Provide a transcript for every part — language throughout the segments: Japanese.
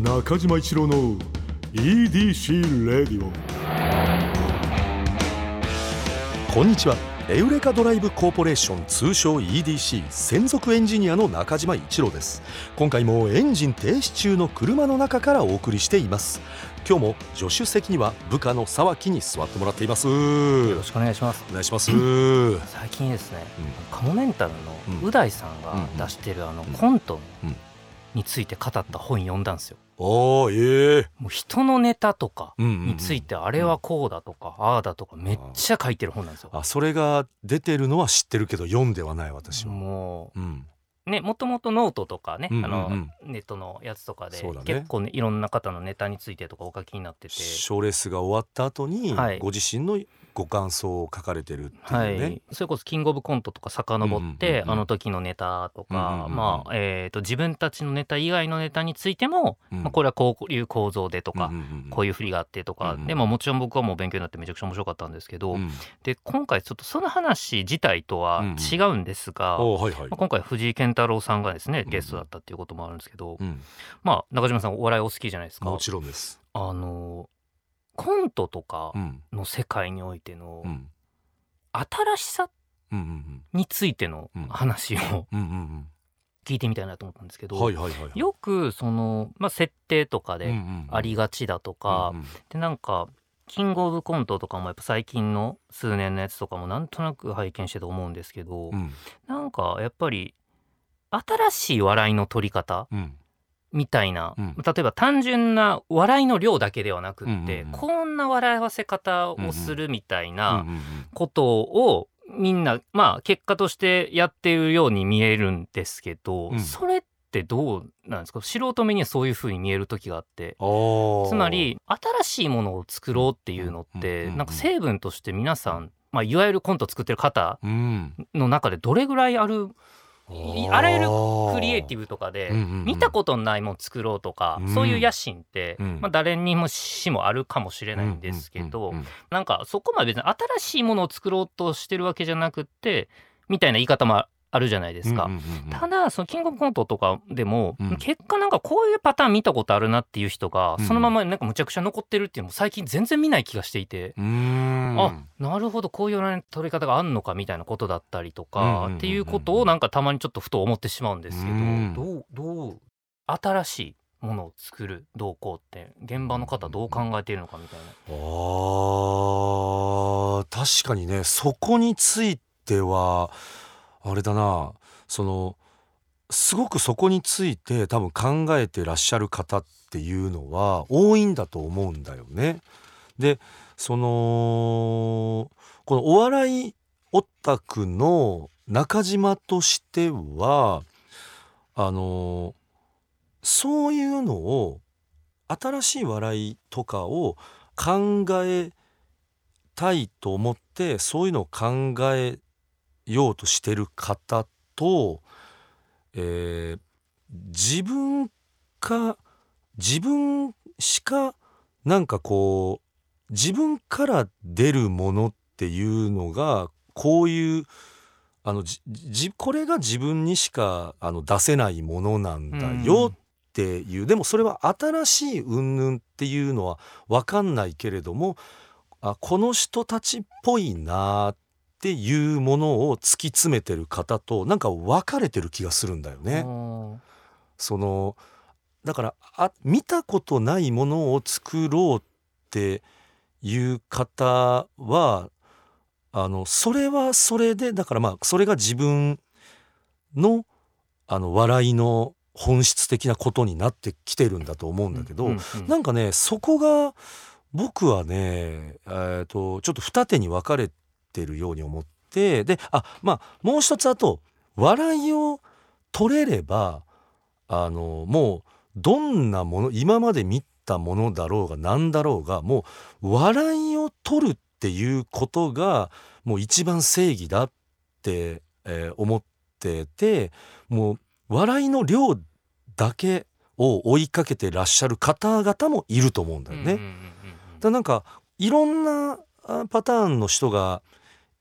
中島一郎の EDC レディオこんにちは。エウレカドライブコーポレーション通称 EDC 専属エンジニアの中島一郎です。今回もエンジン停止中の車の中からお送りしています。今日も助手席には部下の沢木に座ってもらっています。よよろしくお願いします。お願いします。最近ですね、カモメンタルのう大さんが出してるあのコントうんについて語った本読んだんですよおーええもう人のネタとかについてあれはこうだとかああだとかめっちゃ書いてる本なんですよ。あそれが出てるのは知ってるけど読んではない私は。もうん。うねもともとノートとかね、うんうんうん。あのネットのやつとかで、ね。結構ねいろんな方のネタについてとかお書きになってて。賞レースが終わった後に、はい。ご自身のご感想を書かれてるっていうはね、い、それこそキングオブコントとか遡って、あの時のネタとか、まあえー、と自分たちのネタ以外のネタについても、うん。まあ、これはこういう構造でとか、こういう振りがあってとか、うんうんでももちろん僕はもう勉強になってめちゃくちゃ面白かったんですけど、うん。で今回ちょっとその話自体とは違うんですが、今回藤井健太郎さんがですねうんゲストだったっていうこともあるんですけど、うん。まあ中島さんお笑いお好きじゃないですか。もちろんです。あのコントとかうん。の世界においてのうん。新しさについてのうん。話を聞いてみたいなと思ったんですけど、よくその、まあ、設定とかでありががちだとか、でなんかキングオブコントとかもやっぱ最近の数年のやつとかもなんとなく拝見してて思うんですけど、うん。なんかやっぱり新しい笑いの取り方うんみたいな、うん。例えば単純な笑いの量だけではなくって、うんうんうん。こんな笑わせ方をするみたいうんなうんことをみんなまあ結果としてやってるように見えるんですけど、うん。それってどうなんですか？素人目にはそういう風に見える時があって。つまり新しいものを作ろうっていうのっうんうんうんなんか成分として皆さん、まあ、いわゆるコント作ってる方うん。の中でどれぐらいあるいあらゆるクリエイティブブとかで見たことのないもの作ろうとかうん。そういう野心ってうん。まあ誰にもしもあるかもしれないんですけどなんかそこまで別に新しいものを作ろうとしてるわけじゃなくってみたいな言い方もあるじゃないですか。ただそのキングオブコントとかでも、うん。結果なんかこういうパターン見たことあるなっていう人が、うん。そのままなんかむちゃくちゃ残ってるっていうのも最近全然見ない気がしていて、あなるほどこういう取り方があんのかみたいなことだったりとか、うんうんうんうん。っていうことをなんかたまにちょっとふと思ってしまうんですけど、うん。どうどう新しいものを作る動向って現場の方どう考えているのかみたいな。あー確かにねそこについてはあれだなそのすごくそこについて多分考えてらっしゃる方っていうのは多いんだと思うんだよね。でそのこのお笑いオタクの中島としてはあのそういうのを新しい笑いとかを考えたいと思ってそういうのを考えようとしてる方と、えー自分か自分しかなんかこう自分から出るものっていうのがこういうあのじじこれが自分にしかあの出せないものなんだよっていう、でもそれは新しい云々っていうのは分かんないけれどもあこの人たちっぽいなっていうものを突き詰めてる方となんか分かれてる気がするんだよね。うんそのだからあ見たことないものを作ろうっていう方はあのそれはそれでだからまあそれが自分のあの笑いの本質的なことになってきてるんだと思うんだけど、うんうんなんかねそこが僕はね、えー、とちょっと二手に分かれてるように思ってであまあもう一つあと笑いを取れればあのもうどんなもの今まで見たものだろうが何だろうがもう笑いを取るっていうことがもう一番正義だって、えー思っててもう笑いの量だけを追いかけてらっしゃる方々もいると思うんだよね。なんかいろんなあパターンの人が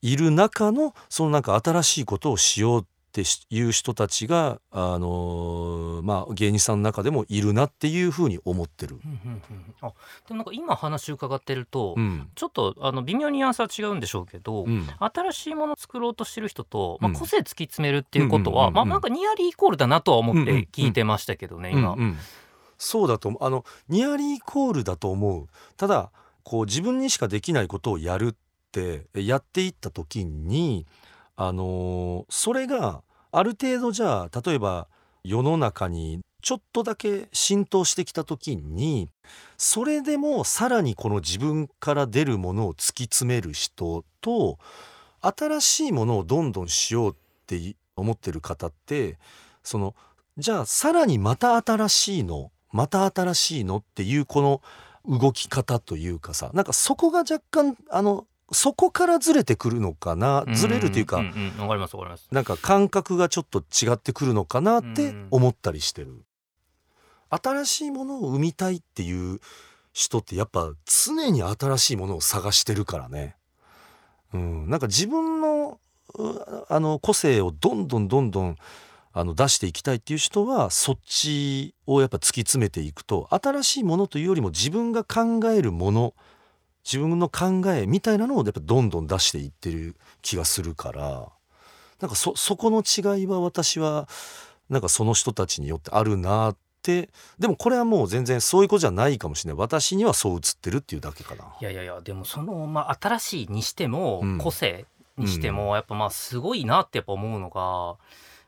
いる中のそのなんか新しいことをしようっっていう人たちが、あのーまあ、芸人さんの中でもいるなっていうふうに思ってる。うんうんうんあでもなんか今話伺ってると、うん。ちょっとあの微妙にアンスは違うんでしょうけど、うん。新しいものを作ろうとしてる人と、まあ、うん。個性突き詰めるっていうことは、まあなんかニアリーイコールだなとは思って聞いてましたけどね、今。うんうん。そうだと思う。あのニアリーイコールだと思う。ただこう自分にしかできないことをやるってやっていった時にあのそれがある程度じゃあ例えば世の中にちょっとだけ浸透してきた時にそれでもさらにこの自分から出るものを突き詰める人と新しいものをどんどんしようって思ってる方ってそのじゃあさらにまた新しいのまた新しいのっていうこの動き方というかさなんかそこが若干あのそこからずれてくるのかな？ずれるというか、んんうんわかりますわかります。なんか感覚がちょっと違ってくるのかなって思ったりしてる。新しいものを生みたいっていう人ってやっぱ常に新しいものを探してるからね。うん、なんか自分のうあの個性をどんどんどんどんあの出していきたいっていう人はそっちをやっぱ突き詰めていくと新しいものというよりも自分が考えるもの自分の考えみたいなのをやっぱどんどん出していってる気がするからなんかそそこの違いは私はなんかその人たちによってあるなってでもこれはもう全然そういうことじゃないかもしれない。私にはそう映ってるっていうだけかな。いやいやいやでもその、まあ、新しいにしても、うん。個性にしても、やっぱまあすごいなってやっぱ思うのが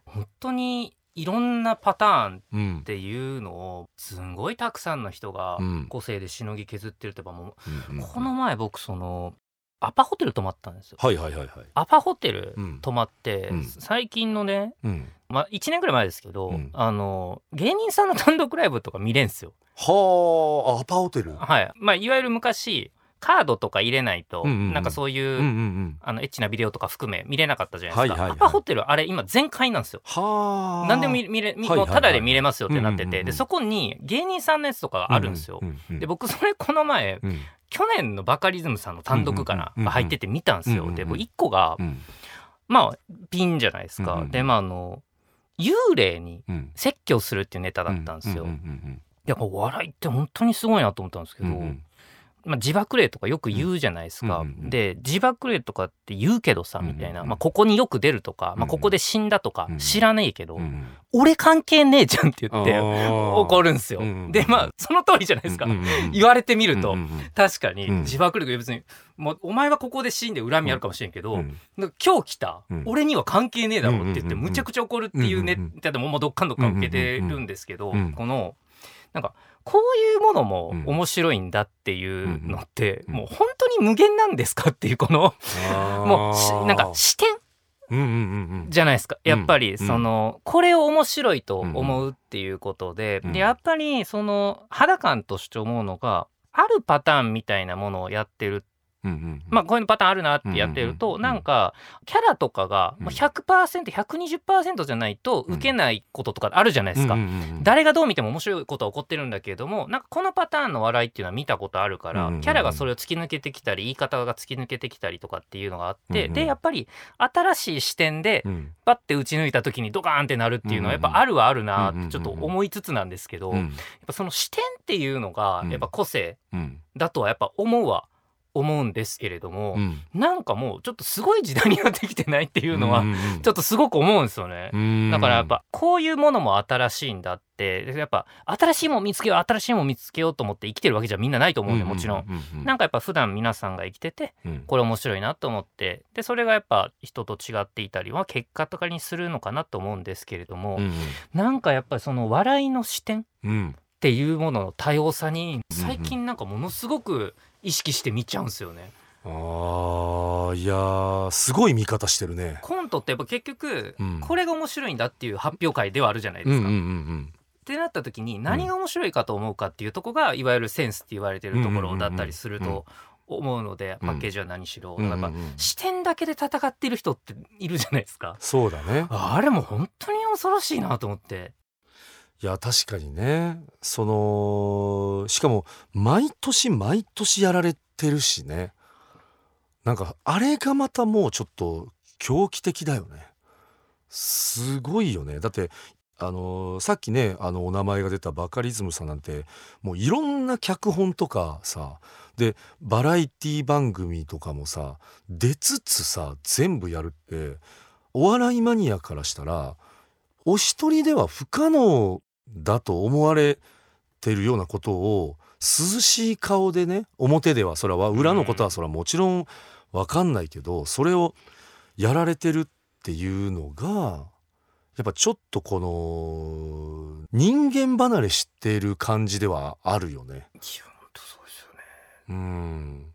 本当にいろんなパターンうんっていうのをすんごいたくさんの人がうん個性でしのぎ削ってるってやっぱもう、この前僕そのアパホテル泊まったんですよ。はいはいはいはい。アパホテルうん泊まって、うん最近のね、うん、まあ、1年ぐらい前ですけど、うんあの芸人さんの単独ライブとか見れんすよ。はあアパホテル。はいまあ、いわゆる昔カードとか入れないと、うんうんうん。なんかそういう、うんうんうん。あのエッチなビデオとか含め見れなかったじゃないですか、はいはいはい。アパホテルあれ今全開なんですよ。はあ。何でも見見れもうタダで見れますよってなってて、うんうんうんでそこに芸人さんのやつとかがあるんですよ、うんうんうん。で僕それこの前うん。去年のバカリズムさんの単独かな、入ってて見たんですよ、うんうんうんでもう1個が、うん。まあピンじゃないですか、うんうんうん。でまああの幽霊にうん。説教するっていうネタだったんですよ、うんうんやっぱ笑いって本当にすごいなと思ったんですけど、うんうんまあ、自爆霊とかよく言うじゃないですか、うんうんうん。で自爆霊とかって言うけどさうんうんみたいな、まあ、ここによく出るとか、まあ、ここで死んだとかうんうん。知らねえけど、うんうん。俺関係ねえじゃんって言って怒るんですよ、うんうんうん。でまあその通りじゃないですか、うんうんうん言われてみると、うんうん確かにうん。自爆霊別にもうお前はここで死んで恨みあるかもしれんけど、うん今日来た、うん。俺には関係ねえだろって言ってうんうんうんうん。むちゃくちゃ怒るっていうネうんうんうんタでももうどっかんどっかん受けてるんですけど、うんうんうん。このなんかこういうものもうん。面白いんだっていうのって、もう本当に無限なんですかっていうこのもうしなんか視点じゃないですか。やっぱりん。その、これを面白いと思うっていうことで,、うん。でやっぱりその肌感として思うのがあるパターンみたいなものをやってるうんうんまあこういうパターンあるなってやってると、うんなんかキャラとかがうん。まあ 100%120% じゃないと受けないこととかあるじゃないですか。うんうんうん誰がどう見ても面白いことは起こってるんだけれどもなんかこのパターンの笑いっていうのは見たことあるから、うんうんうん。キャラがそれを突き抜けてきたり言い方が突き抜けてきたりとかっていうのがあって、うんうんでやっぱり新しい視点でうん。パッて打ち抜いた時にドカーンってなるっていうのはやっぱあるはあるなってちょっと思いつつなんですけど、やっうんぱその視点っていうのがうん。やっぱ個性うん。だとはやっぱ思うは思うんですけれども、うん。なんかもうちょっとすごい時代になってきてないっていうのはんんちょっとすごく思うんですよね。うん。だからやっぱこういうものも新しいんだってやっぱ新しいもの見つけよう新しいもの見つけようと思って生きてるわけじゃみんなないと思うんでもちろん。うううなんかやっぱ普段皆さんが生きててうん。これ面白いなと思ってでそれがやっぱ人と違っていたりは結果とかにするのかなと思うんですけれども、うんなんかやっぱりその笑いの視点っうん。ていうものの多様さにうん。最近なんかものすごく意識して見ちゃうんですよね。あーいやーすごい見方してるね。コントってやっぱ結局うんこれが面白いんだっていう発表会ではあるじゃないですか。うんうんうんってなった時に何が面白いかと思うかっていうとこがいわゆるセンスって言われてるところだったりすると思うのでうんパッケージは何しろうんやっぱ視点だけで戦ってる人っているじゃないですか。そうだね。あれも本当に恐ろしいなと思って。いや確かにね。そのしかも毎年毎年やられてるしね。なんかあれがまたもうちょっと狂気的だよね。すごいよね。だってあのさっきねあのお名前が出たバカリズムさんなんてもういろんな脚本とかさでバラエティ番組とかもさ出つつさ全部やるってお笑いマニアからしたらお一人では不可能だと思われてるようなことを涼しい顔でね表ではそれは裏のことはそれはもちろん分かんないけどそれをやられてるっていうのがやっぱちょっとこの人間離れしてる感じではあるよね。うん、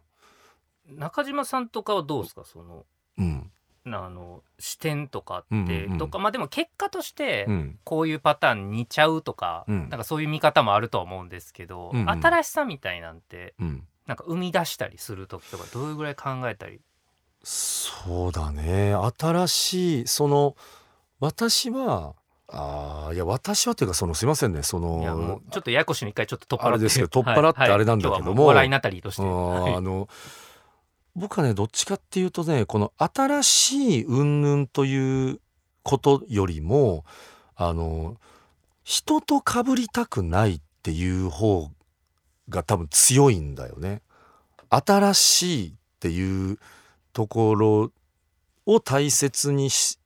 中島さんとかはどうですか？そのうん、あの視点とかうんって、うんうんとかまあでも結果としてうん、こういうパターン似ちゃうとか、うん。なんかそういう見方もあるとは思うんですけど、うんうん。新しさみたいなんてうん。なんか生み出したりする時とかどれぐらい考えたり？そうだね。新しいその私はあーいや私はというかそのすいませんね。そのうちょっとややこしいの一回ちょっと取っ払って。あれですけど取っ払ってあれなんだけども。はいはい今日はう笑いナタリーとして、あの僕はねどっちかっていうとねこの新しい云々ということよりもあの人と被りたくないっていう方が多分強いんだよね。新しいっていうところを大切にし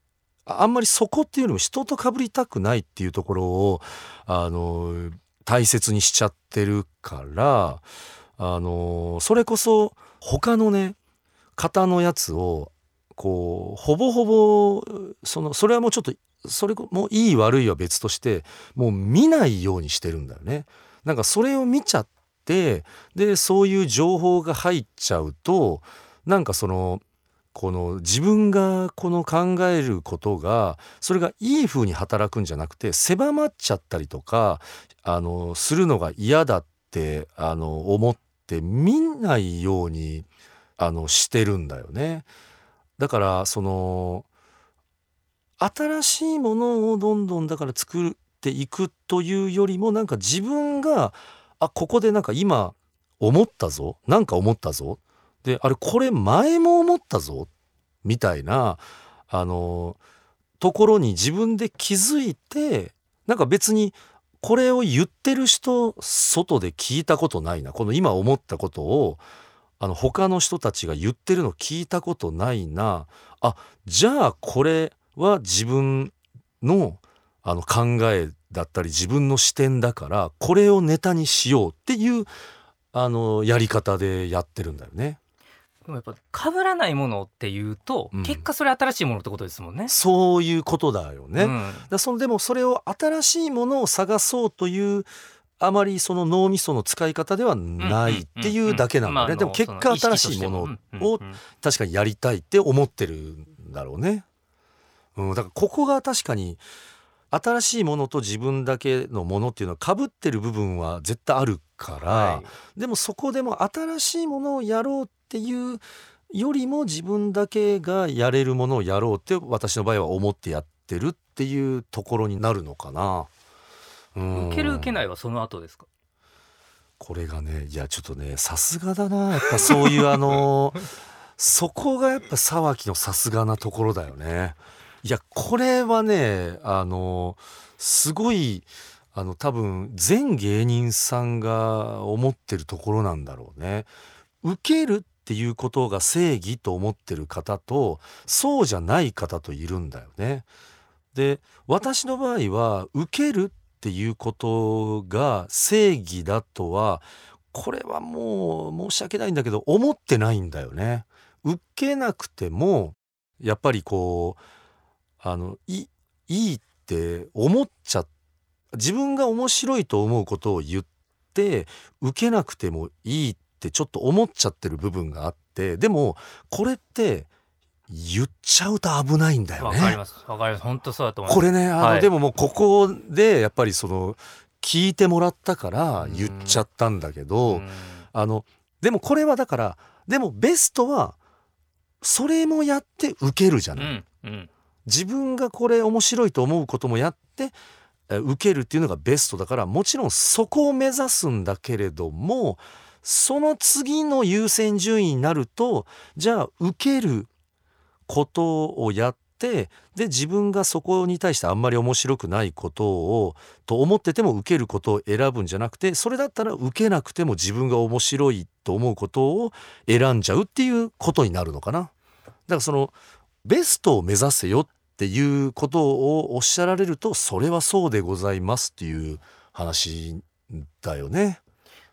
あんまりそこっていうよりも人と被りたくないっていうところをあの大切にしちゃってるからあのそれこそ他のね方のやつをこうほぼほぼそのそれはもうちょっとそれもいい悪いは別としてもう見ないようにしてるんだよね。なんかそれを見ちゃってでそういう情報が入っちゃうとなんかそのこの自分がこの考えることがそれがいい風に働くんじゃなくて狭まっちゃったりとかあのするのが嫌だってあの思って見ないようにあのしてるんだよね。だからその新しいものをどんどんだから作っていくというよりもなんか自分があここでなんか今思ったぞなんか思ったぞであれこれ前も思ったぞみたいなあのところに自分で気づいてなんか別にこれを言ってる人外で聞いたことないなこの今思ったことをあの他の人たちが言ってるの聞いたことないなあじゃあこれは自分のあの考えだったり自分の視点だからこれをネタにしようっていうあのやり方でやってるんだよね。でもやっぱ被らないものっていうと、うん結果それ新しいものってことですもんね。そういうことだよね。うんだそのでもそれを新しいものを探そうというあまりその脳みその使い方ではないっていうだけなんだね。でも結果新しいものを確かにやりたいって思ってるんだろうね。うん、だからここが確かに新しいものと自分だけのものっていうのはかぶってる部分は絶対あるから、はいでもそこでも新しいものをやろうっていうよりも自分だけがやれるものをやろうって私の場合は思ってやってるっていうところになるのかな。うん受ける受けないはその後ですか？これがねいやちょっとねさすがだなやっぱそういうあの そこがやっぱ沢木のさすがなところだよね。いやこれはねあのすごいあの多分全芸人さんが思ってるところなんだろうね。受けるっていうことが正義と思ってる方とそうじゃない方といるんだよね。で私の場合は受けるっていうことが正義だとはこれはもう申し訳ないんだけど思ってないんだよね。受けなくてもやっぱりこうあのいいいって思っちゃっ自分が面白いと思うことを言って受けなくてもいいってちょっと思っちゃってる部分があってでもこれって言っちゃうと危ないんだよね。わかります。わかります。本当そうだと思います。これねあの、はいでももうここでやっぱりその聞いてもらったから言っちゃったんだけど、うんあのでもこれはだからでもベストはそれもやって受けるじゃない、うんうん自分がこれ面白いと思うこともやってえ受けるっていうのがベストだからもちろんそこを目指すんだけれどもその次の優先順位になるとじゃあ受けることをやってで自分がそこに対してあんまり面白くないことをと思ってても受けることを選ぶんじゃなくてそれだったら受けなくても自分が面白いと思うことを選んじゃうっていうことになるのかな。だからそのベストを目指せよっていうことをおっしゃられるとそれはそうでございますっていう話だよね。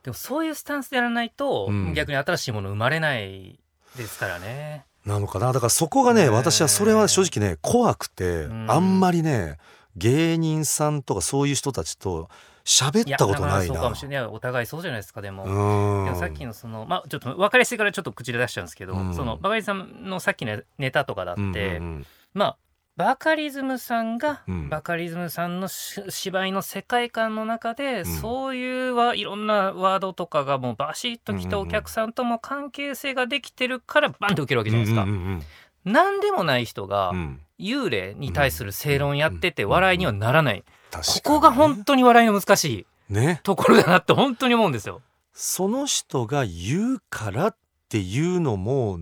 でもそういうスタンスでやらないと、うん、逆に新しいもの生まれないですからね。なのかなだからそこがね私はそれは正直ね怖くて、うん、あんまりね芸人さんとかそういう人たちと喋ったことないな。そうかもしれないお互いそうじゃないですかでも。でもさっきのそのまあちょっと分かりやすいからちょっと口で出しちゃうんですけど、うん、そのバカリさんのさっきのネタとかだって、うんうんうん、まあバカリズムさんが、うん、バカリズムさんの芝居の世界観の中で、うん、そういうはいろんなワードとかがもうバシッときたお客さんとも関係性ができてるからバンと受けるわけじゃないですか。うんうんうん何でもない人が幽霊に対する正論やってて笑いにはならない、ここが本当に笑いの難しいところだなって本当に思うんですよ。その人が言うからっていうのも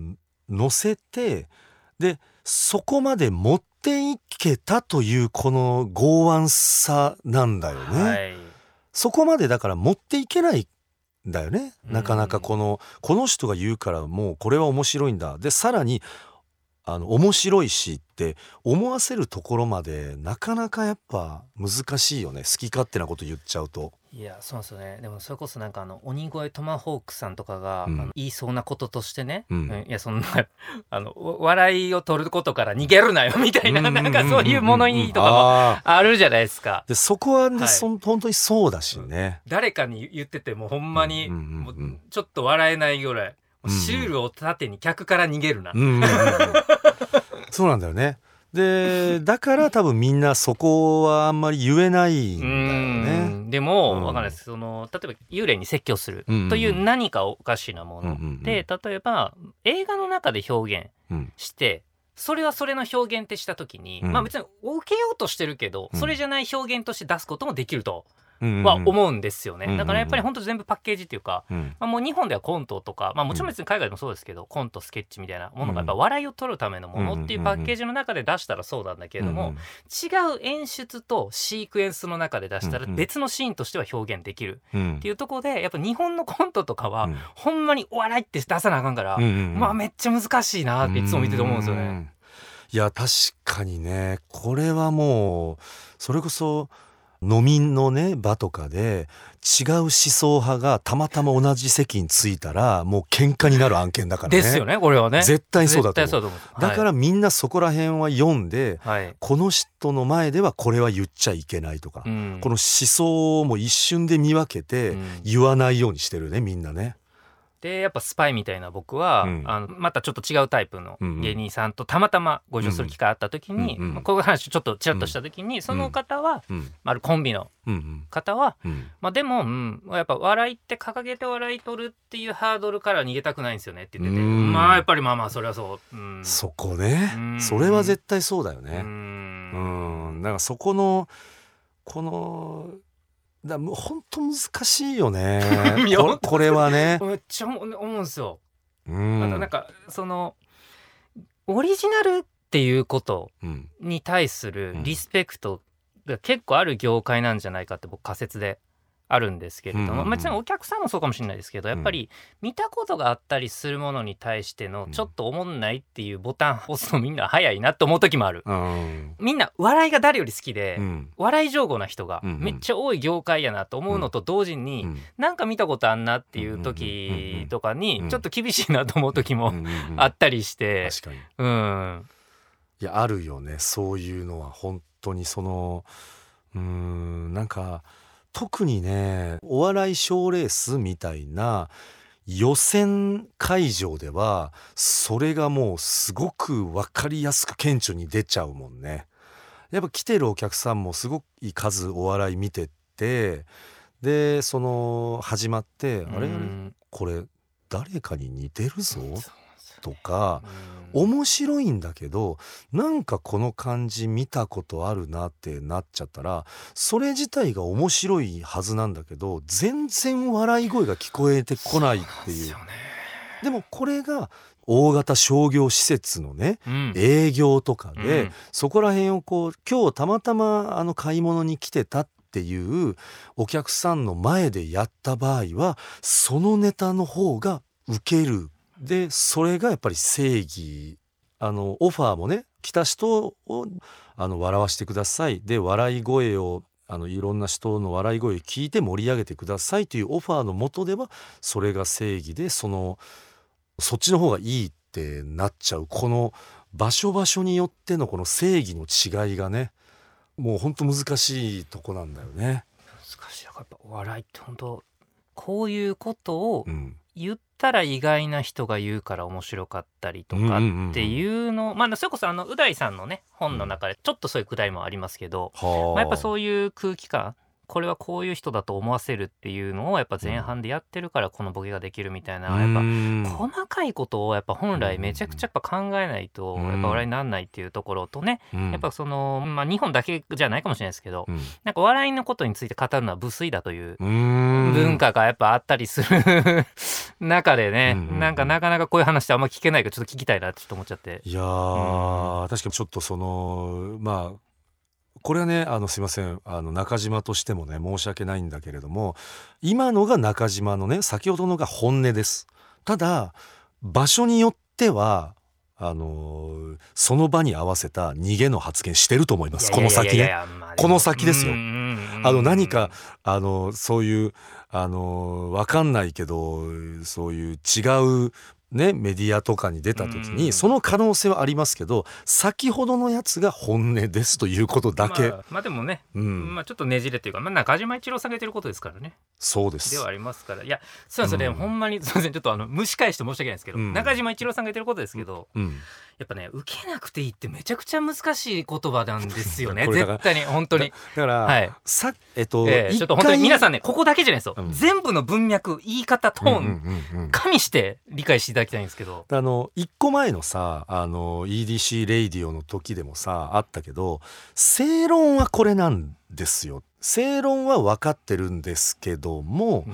載せてでそこまで持っていけたというこの剛腕さなんだよね。はい、そこまでだから持っていけないんだよね。なかなかこの、この人が言うからもうこれは面白いんだ。でさらにあの面白いしって思わせるところまでなかなかやっぱ難しいよね。好き勝手なこと言っちゃうと。いやそうですよね。でもそれこそなんかあの鬼越トマホークさんとかが、うん、あの言いそうなこととしてね、うん、いやそんな あの笑いを取ることから逃げるなよみたいな、なんかそういう物言いとかもあるじゃないですか。でそこはね、はい、そ本当にそうだしね。誰かに言っててもほんまに、ちょっと笑えないぐらい。シールを縦に客から逃げるな。そうなんだよね。でだから多分みんなそこはあんまり言えないんだよね。でも、うん、分かんないです。その例えば幽霊に説教するという何かおかしなもの。で、例えば映画の中で表現して、それはそれの表現ってした時に、まあ別に受けようとしてるけど、それじゃない表現として出すこともできると。は思うんですよね、だからやっぱり本当全部パッケージっていうか、まあ、もう日本ではコントとか、まあ、もちろん別に海外でもそうですけど、コントスケッチみたいなものがやっぱ笑いを取るためのものっていうパッケージの中で出したらそうなんだけれども、違う演出とシークエンスの中で出したら別のシーンとしては表現できるっていうところでやっぱ日本のコントとかはほんまにお笑いって出さなあかんから、まあめっちゃ難しいなっていつも見てて思うんですよね。いや確かにね。これはもうそれこそ飲みのね場とかで違う思想派がたまたま同じ席に着いたらもう喧嘩になる案件だからね。ですよねこれはね。絶対そうだと思う。だからみんなそこら辺は読んで、はい、この人の前ではこれは言っちゃいけないとか、うん、この思想も一瞬で見分けて言わないようにしてるねみんなね。でやっぱスパイみたいな僕は、うん、あのまたちょっと違うタイプの芸人さんとたまたまご一緒する機会あった時に、うんうん、こういう話ちょっとちらっとした時に、うん、その方は、うん、あるコンビの方は、まあ、でも、うん、やっぱ笑いって掲げて笑い取るっていうハードルから逃げたくないんですよねって言ってて、まあやっぱりまあまあそれはそう、そこね、それは絶対そうだよね。うん。だからそこのこのだもう本当難しいよね。ここれはね。めっちゃ思うんですよ、うん、あとなんかそのオリジナルっていうことに対するリスペクトが結構ある業界なんじゃないかって僕仮説であるんですけれども、うんうんうん、別にお客さんもそうかもしれないですけどやっぱり見たことがあったりするものに対してのちょっと思んないっていうボタン押すのみんな早いなって思う時もある、うん、みんな笑いが誰より好きで、うん、笑い上手な人がめっちゃ多い業界やなと思うのと同時に、うん、なんか見たことあんなっていう時とかにちょっと厳しいなと思う時もあったりして、確かに、うん、いやあるよね。そういうのは本当にそのうんなんか特にねお笑い賞レースみたいな予選会場ではそれがもうすごく分かりやすく顕著に出ちゃうもんね。やっぱ来てるお客さんもすごい数お笑い見ててでその始まって「あれこれ誰かに似てるぞ」とか面白いんだけどなんかこの感じ見たことあるなってなっちゃったらそれ自体が面白いはずなんだけど全然笑い声が聞こえてこないっていう。でもこれが大型商業施設のね、うん。営業とかで、うん。そこら辺をこう今日たまたまあの買い物に来てたっていうお客さんの前でやった場合はそのネタの方がウケるでそれがやっぱり正義あのオファーもね来た人をあの笑わしてください。で笑い声をあのいろんな人の笑い声を聞いて盛り上げてくださいというオファーのもとではそれが正義でそのそっちの方がいいってなっちゃう。この場所場所によってのこの正義の違いがねもうほんと難しいとこなんだよね。難しい。やっぱお笑いって本当こういうことをうん、言ったら意外な人が言うから面白かったりとかっていうのまあそれこそあのう大さんのね本の中でちょっとそういうくだりもありますけど、はまあ、やっぱうそういう空気感これはこういう人だと思わせるっていうのをやっぱ前半でやってるからこのボケができるみたいなやっぱぱ細かいことをやっぱ本来めちゃくちゃやっぱ考えないとうん。やっぱ笑いにならないっていうところとねやっぱそのまあ日本だけじゃないかもしれないですけどうん。なんか笑いのことについて語るのは無粋だという文文化がやっぱあったりする 中でね、うんうんうん。なんかなかなかこういう話ってあんま聞けないからちょっと聞きたいなってちょっと思っちゃって。いやー、確かにちょっとそのまあこれはねあのすいません。あの中島としてもね申し訳ないんだけれども今のが中島のね先ほどのが本音です。ただ場所によってはあのーその場に合わせた逃げの発言してると思います。この先ね。この先ですよ。あの何かあのそういうあのわかんないけどそういう違うねメディアとかに出た時にうん。その可能性はありますけど先ほどのやつが本音ですということだけ、まあ、まあでもね、うん、まあちょっとねじれっていうか、まあ、中島一郎さんが言ってることですからね。そうです。ではありますから。いやそうなんですよね、うん。ほんまにすいませんちょっとあの蒸し返して申し訳ないんですけど、うん。中島一郎さんが言ってることですけど、うん、やっぱね受けなくていいってめちゃくちゃ難しい言葉なんですよね。絶対に本当に。だから、はい。さえっと、一ええちょっと本当に皆さんんねここだけじゃないですよ、うん。全部の文脈言い方トーン、うんうん加味して理解していただきたいんですけど。あの1個前のさあの EDC レイディオの時でもさあったけど正論はこれなんですよ。正論は分かってるんですけども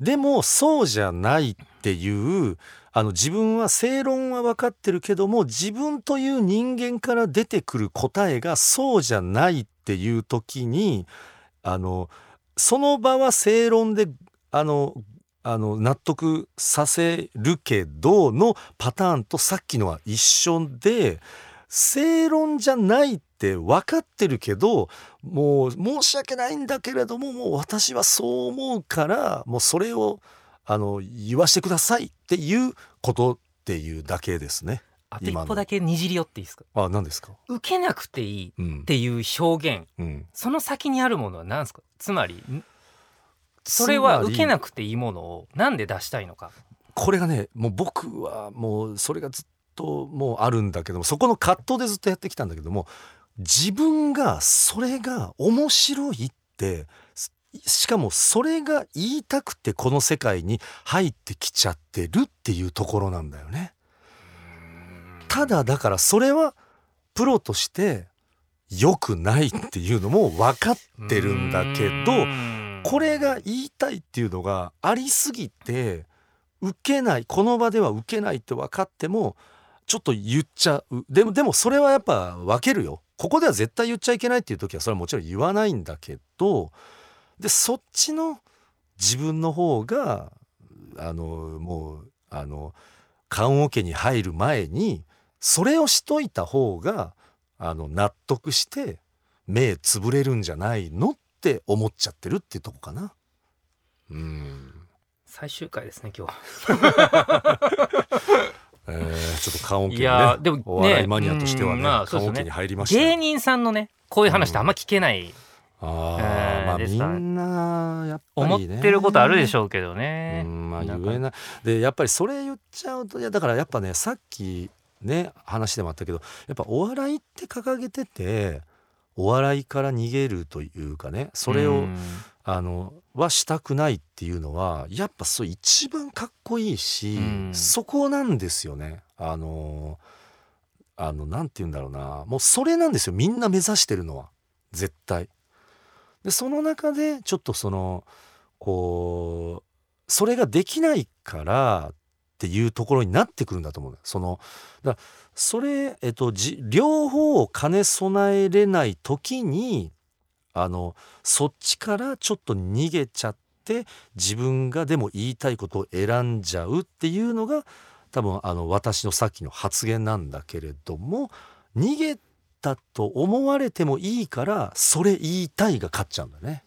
でもそうじゃないってていうあの自分は正論は分かってるけども自分という人間から出てくる答えがそうじゃないっていう時にあのその場は正論であのあの納得させるけどのパターンとさっきのは一緒で正論じゃないって分かってるけどもう申し訳ないんだけれどももう私はそう思うからもうそれをあの言わしてくださいっていうことっていうだけですね。あと一歩だけにじり寄っていいですか？あ何ですか、受けなくていいっうんていう表現。うん、その先にあるものは何ですか？つまりん？それは受けなくくていいものをなんで出したいのか。これがねもう僕はもうそれがずっともうあるんだけどもそこの葛藤でずっとやってきたんだけども自分がそれが面白いってすしかもそれが言いたくてこの世界に入ってきちゃってるっていうところなんだよね。ただだからそれはプロとして良くないっていうのも分かってるんだけどこれが言いたいっていうのがありすぎて受けないこの場では受けないって分かってもちょっと言っちゃう。でもでもそれはやっぱ分けるよ。ここでは絶対言っちゃいけないっていう時はそれはもちろん言わないんだけどでそっちの自分の方があのもうあの棺桶に入る前にそれをしといた方があの納得して目つぶれるんじゃないのって思っちゃってるっていうとこかな。うん。最終回ですね今日。えーちょっと棺桶ねやでもねお笑いマニアとしてはね,、うんまあそうですね。棺桶に入りましたよ。芸人さんのねこういう話ってあんま聞けない、あー、えーまあみんなやっぱ思っりねてることあるでしょょうけどね、うんまあ言えない。でやっぱりそれ言っちゃうといやだからやっぱねさっきね話でもあったけどやっぱお笑いって掲げててお笑いから逃げるというかねそれを、うん。あのはしたくないっていうのはやっぱそう一番かっこいいし、うん。そこなんですよね。あのあのなんて言うんだろうな。もうそれなんですよみんな目指してるのは。絶対。でその中でちょっとそのこうそれができないからっていうところになってくるんだと思うそのだそれ、えっと、じ両方を兼ね備えれない時にあのそっちからちょっと逃げちゃって自分がでも言いたいことを選んじゃうっていうのが多分あの私のさっきの発言なんだけれども逃げたと思われてもいいからそれ言いたいが勝っちゃうんだね。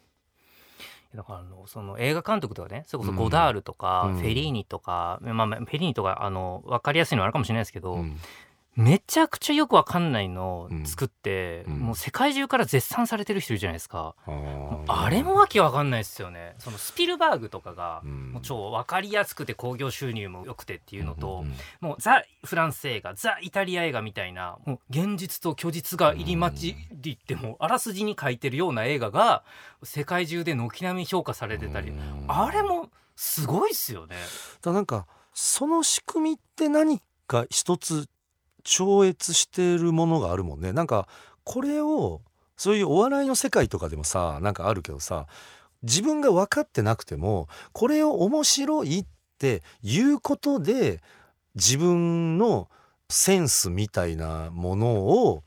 だからあのその映画監督とかねそれこそゴダールとか、フェリーニとか、まあ、フェリーニとかあの分かりやすいのはあるかもしれないですけど、うんめちゃくちゃよくわかんないのを作って、うん、もう世界中から絶賛されてる人いるじゃないですか、うん、あれもわけわかんないですよね。そのスピルバーグとかが、もう超わかりやすくて興行収入も良くてっていうのと、うんもうザ・フランス映画ザ・イタリア映画みたいなもう現実と虚実が入り混じりってもあらすじに書いてるような映画が世界中で軒並み評価されてたり、あれもすごいっすよね。だなんかその仕組みって何か一つ超越してるものがあるもんねなんかこれをそういうお笑いの世界とかでもさなんかあるけどさ自分が分かってなくてもこれを面白いっていうことで自分のセンスみたいなものを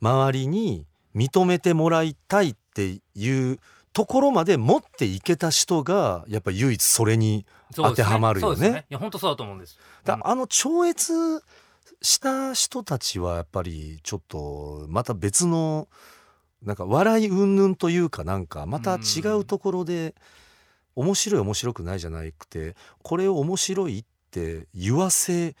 周りに認めてもらいたいっていうところまで持っていけた人がやっぱ唯一それに当てはまるよね。ねいや本当そうだと思うんです。だあの超越した人たちはやっぱりちょっとまた別のなんか笑い云々というかなんかまた違うところで面白い面白くないじゃなくてこれを面白いって言わせ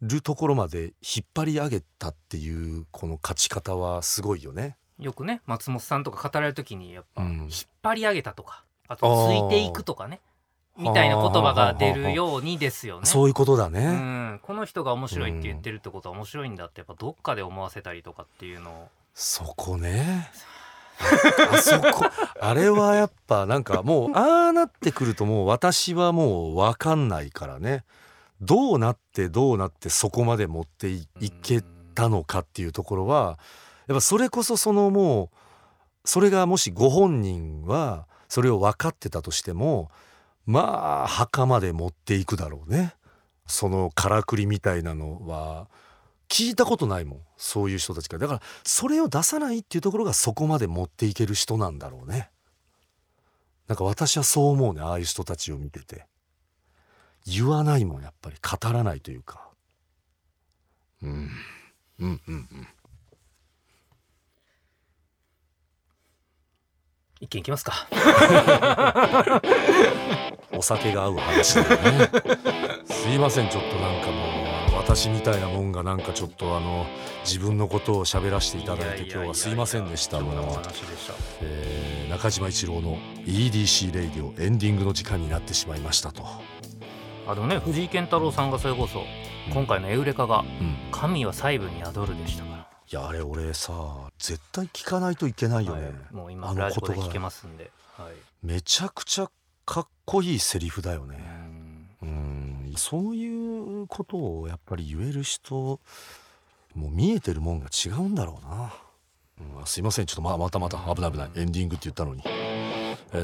るところまで引っ張り上げたっていうこの勝ち方はすごいよね。よくね松本さんとか語られる時にやっぱ引っ張り上げたとかあとついていくとかねみたいな言葉が出るようにですよね。そういうことだね、うん。この人が面白いって言ってるってことは面白いんだってやっぱどっかで思わせたりとかっていうのを。そこね。あそこあれはやっぱなんかもうああなってくるともう私はもう分かんないからねどうなってどうなってそこまで持っていけたのかっていうところはやっぱそれこそそのもうそれがもしご本人はそれを分かってたとしてもまあ墓まで持っていくだろうね。そのからくりみたいなのは聞いたことないもん。そういう人たちが。だからそれを出さないっていうところがそこまで持っていける人なんだろうね。なんか私はそう思うねああいう人たちを見てて。言わないもんやっぱり。語らないというか。うん。うんうんうん。一見いきますか。お酒が合う話だよね。すいませんちょっとなんかもう私みたいなもんがなんかちょっとあの自分のことを喋らせていただいて今日はすいませんでした。もう、えー、中島一郎の EDC レイディオエンディングの時間になってしまいましたと。あのね藤井健太郎さんがそれこそ、今回のエウレカが「神は細部に宿る」でしたからいやあれ俺さ絶対聞かないといけないよね、はい、もう今ラジコで聞けますんで、はい、めちゃくちゃかっこいいセリフだよね。うん。そういうことをやっぱり言える人もう見えてるもんが違うんだろうな、うん、すいません。ちょっとままたまた危ない危ない。エンディングって言ったのに。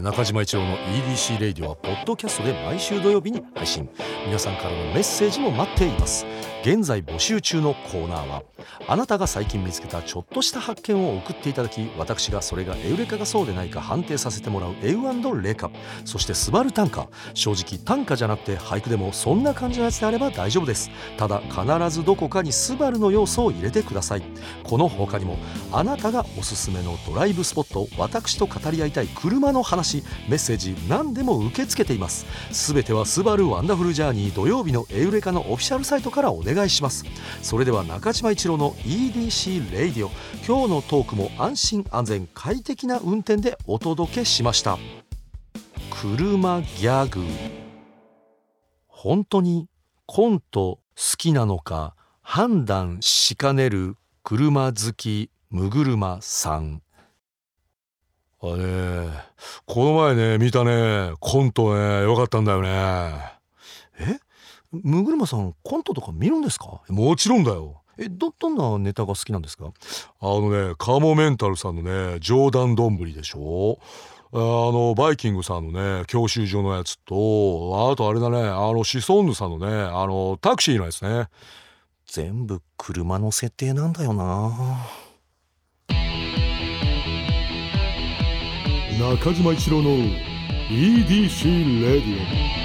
中島一郎の EDC レイディオはポッドキャストで毎週土曜日に配信。皆さんからのメッセージも待っています現在募集中のコーナーはあなたが最近見つけたちょっとした発見を送っていただき私がそれがエウレカがそうでないか判定させてもらうエウレカ。そしてスバル短歌。正直短歌じゃなくて俳句でもそんな感じのやつであれば大丈夫です。ただ必ずどこかにスバルの要素を入れてください。この他にもあなたがおすすめのドライブスポット私と語り合いたい車の話メッセージ何でも受け付けています。すべてはスバル Wonderful Journey 土曜日のエウレカのオフィシャルサイトからお願い願いします。それでは中島一郎の EDC レイディオ今日のトークも安心安全快適な運転でお届けしました。車ギャグ。本当にコント好きなのか判断しかねる車好きむぐるまさん。あねこの前ね見たねコントねよかったんだよね。え？むぐるまさんコントとか見るんですか？もちろんだよ。えどどんなネタが好きなんですか？あのねカモメンタルさんのね冗談どんぶりでしょ？あのバイキングさんのね教習所のやつとあとあれだねあのシソンヌさんのねあのタクシーのやつね。全部車の設定なんだよな。中島一郎の EDC レディオ